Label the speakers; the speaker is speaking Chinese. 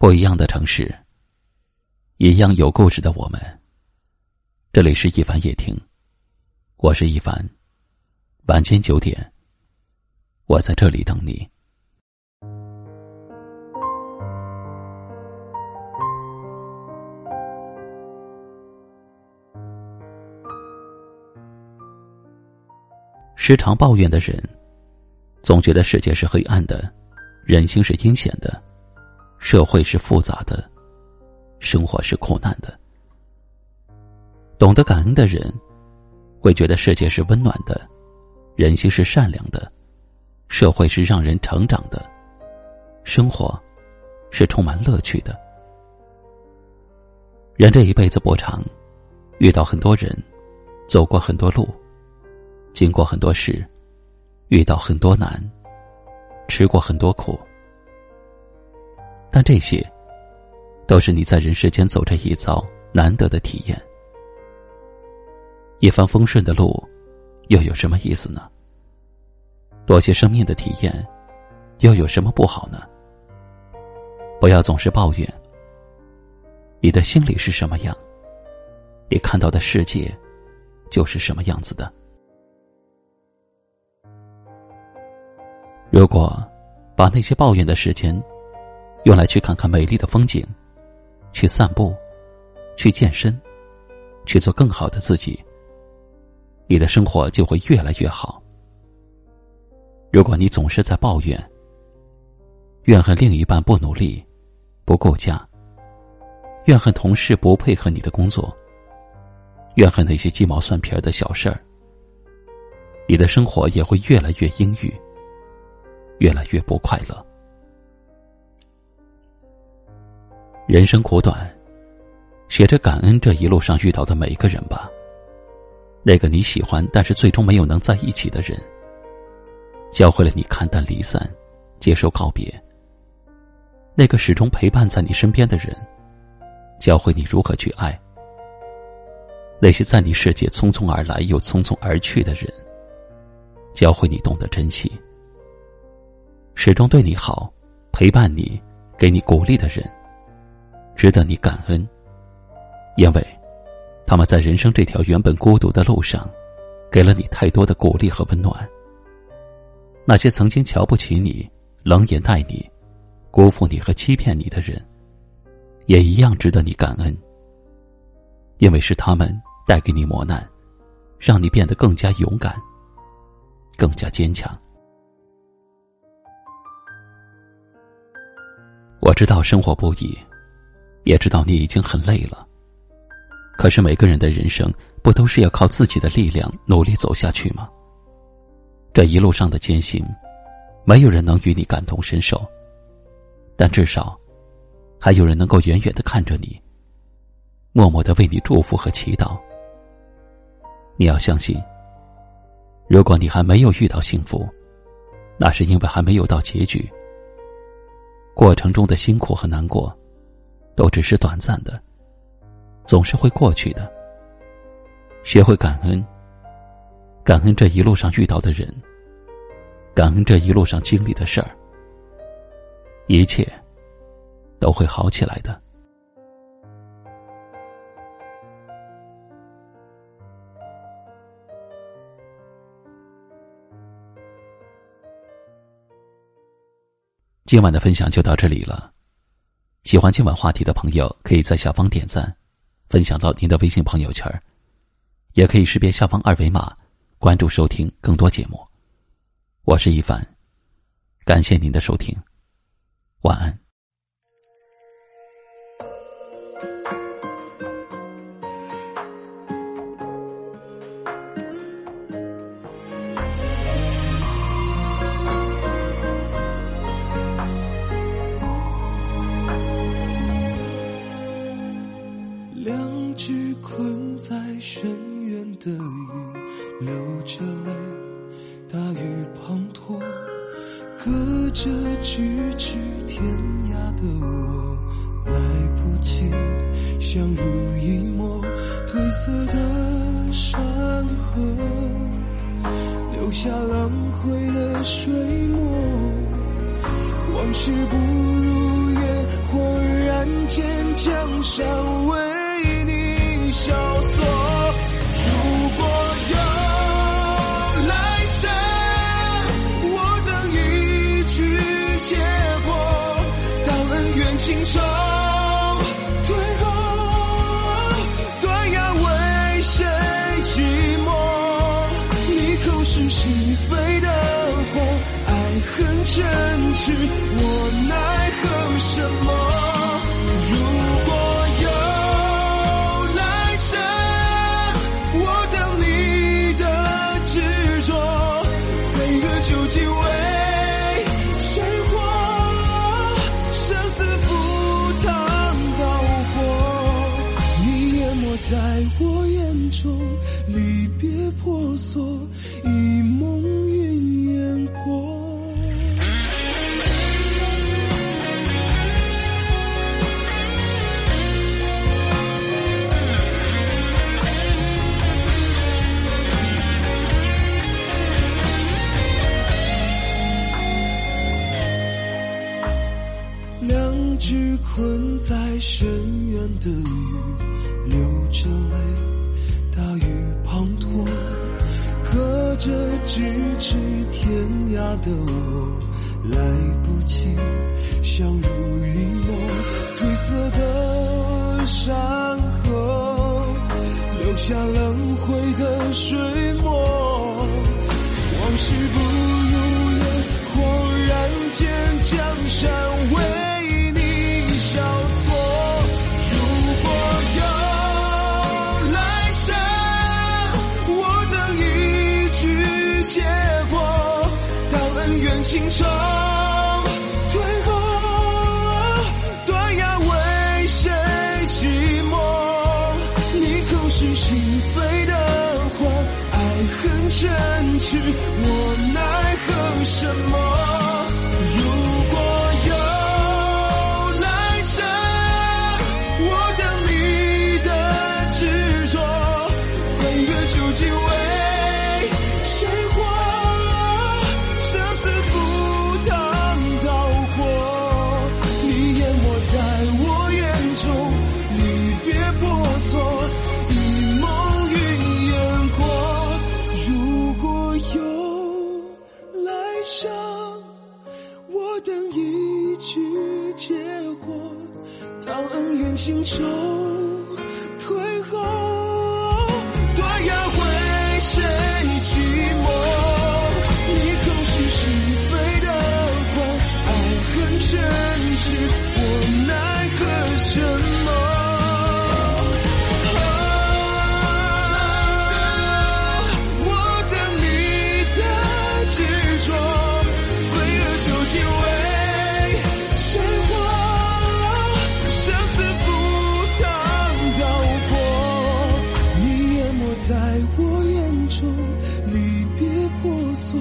Speaker 1: 不一样的城市，一样有故事的我们。这里是一凡夜听，我是一凡。晚间九点，我在这里等你。时常抱怨的人，总觉得世界是黑暗的，人心是阴险的。社会是复杂的，生活是苦难的。懂得感恩的人，会觉得世界是温暖的，人心是善良的，社会是让人成长的，生活是充满乐趣的。人这一辈子不长，遇到很多人，走过很多路，经过很多事，遇到很多难，吃过很多苦。但这些，都是你在人世间走这一遭难得的体验。一帆风顺的路，又有什么意思呢？多些生命的体验，又有什么不好呢？不要总是抱怨。你的心里是什么样，你看到的世界，就是什么样子的。如果把那些抱怨的时间，用来去看看美丽的风景，去散步，去健身，去做更好的自己。你的生活就会越来越好。如果你总是在抱怨，怨恨另一半不努力、不顾家，怨恨同事不配合你的工作，怨恨那些鸡毛蒜皮的小事儿，你的生活也会越来越阴郁，越来越不快乐。人生苦短，学着感恩这一路上遇到的每一个人吧。那个你喜欢但是最终没有能在一起的人，教会了你看淡离散，接受告别。那个始终陪伴在你身边的人，教会你如何去爱。那些在你世界匆匆而来又匆匆而去的人，教会你懂得珍惜。始终对你好，陪伴你，给你鼓励的人。值得你感恩，因为，他们在人生这条原本孤独的路上，给了你太多的鼓励和温暖。那些曾经瞧不起你、冷眼待你、辜负你和欺骗你的人，也一样值得你感恩。因为是他们带给你磨难，让你变得更加勇敢、更加坚强。我知道生活不易。也知道你已经很累了。可是每个人的人生不都是要靠自己的力量努力走下去吗？这一路上的艰辛，没有人能与你感同身受，但至少，还有人能够远远的看着你，默默的为你祝福和祈祷。你要相信，如果你还没有遇到幸福，那是因为还没有到结局。过程中的辛苦和难过。都只是短暂的，总是会过去的。学会感恩，感恩这一路上遇到的人，感恩这一路上经历的事儿，一切都会好起来的。今晚的分享就到这里了。喜欢今晚话题的朋友，可以在下方点赞，分享到您的微信朋友圈也可以识别下方二维码，关注收听更多节目。我是一凡，感谢您的收听，晚安。
Speaker 2: 的雨流着泪，大雨滂沱，隔着咫尺天涯的我，来不及相濡以沫。褪色的山河，留下狼狈的水墨，往事不如烟，恍然。间江山为你萧索。是心非的话，爱恨嗔痴，我奈何什么？如果有来生，我等你的执着，飞蛾究竟为谁活？生死赴汤蹈火，你淹没在我眼中，离婆娑，一梦云烟过。两只困在深渊的鱼，流着泪，大雨滂沱，隔着咫尺天涯的我，来不及相濡以沫，褪色的山河，留下轮回的水墨，往事不如烟，恍然间江山为你笑嗔痴，我奈何什么？Isu.